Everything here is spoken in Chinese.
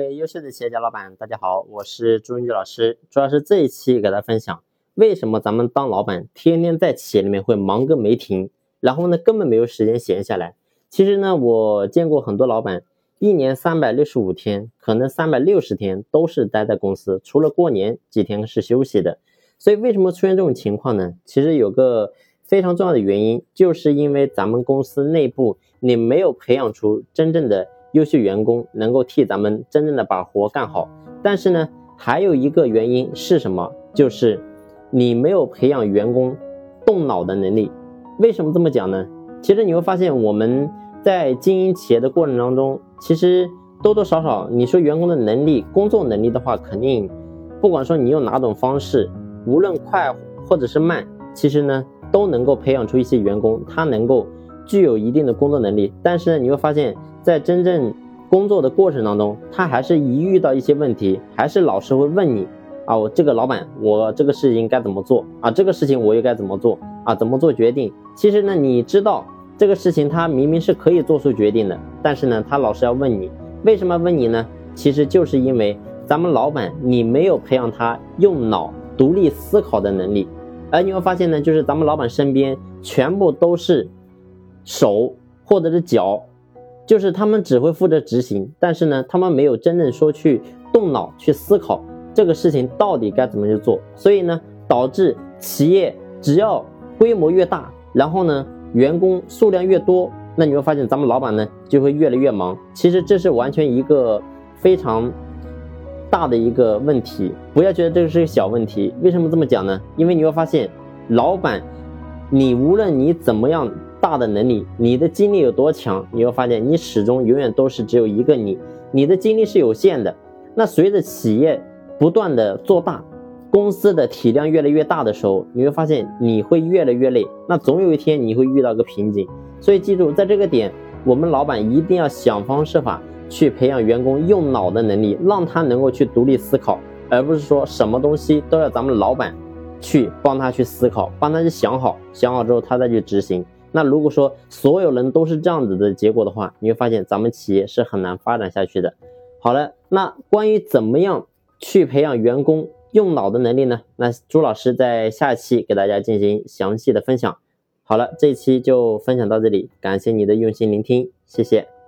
各位优秀的企业家老板，大家好，我是朱云举老师。主要是这一期给大家分享，为什么咱们当老板天天在企业里面会忙个没停，然后呢根本没有时间闲下来。其实呢，我见过很多老板，一年三百六十五天，可能三百六十天都是待在公司，除了过年几天是休息的。所以为什么出现这种情况呢？其实有个非常重要的原因，就是因为咱们公司内部你没有培养出真正的。优秀员工能够替咱们真正的把活干好，但是呢，还有一个原因是什么？就是你没有培养员工动脑的能力。为什么这么讲呢？其实你会发现，我们在经营企业的过程当中，其实多多少少，你说员工的能力、工作能力的话，肯定不管说你用哪种方式，无论快或者是慢，其实呢，都能够培养出一些员工，他能够具有一定的工作能力。但是呢，你会发现。在真正工作的过程当中，他还是一遇到一些问题，还是老师会问你啊，我这个老板，我这个事情该怎么做啊？这个事情我又该怎么做啊？怎么做决定？其实呢，你知道这个事情他明明是可以做出决定的，但是呢，他老是要问你，为什么问你呢？其实就是因为咱们老板你没有培养他用脑独立思考的能力，而你会发现呢，就是咱们老板身边全部都是手或者是脚。就是他们只会负责执行，但是呢，他们没有真正说去动脑去思考这个事情到底该怎么去做，所以呢，导致企业只要规模越大，然后呢，员工数量越多，那你会发现咱们老板呢就会越来越忙。其实这是完全一个非常大的一个问题，不要觉得这个是个小问题。为什么这么讲呢？因为你会发现，老板，你无论你怎么样。大的能力，你的精力有多强，你会发现你始终永远都是只有一个你，你的精力是有限的。那随着企业不断的做大，公司的体量越来越大的时候，你会发现你会越来越累。那总有一天你会遇到个瓶颈。所以记住，在这个点，我们老板一定要想方设法去培养员工用脑的能力，让他能够去独立思考，而不是说什么东西都要咱们老板去帮他去思考，帮他去想好，想好之后他再去执行。那如果说所有人都是这样子的结果的话，你会发现咱们企业是很难发展下去的。好了，那关于怎么样去培养员工用脑的能力呢？那朱老师在下期给大家进行详细的分享。好了，这期就分享到这里，感谢你的用心聆听，谢谢。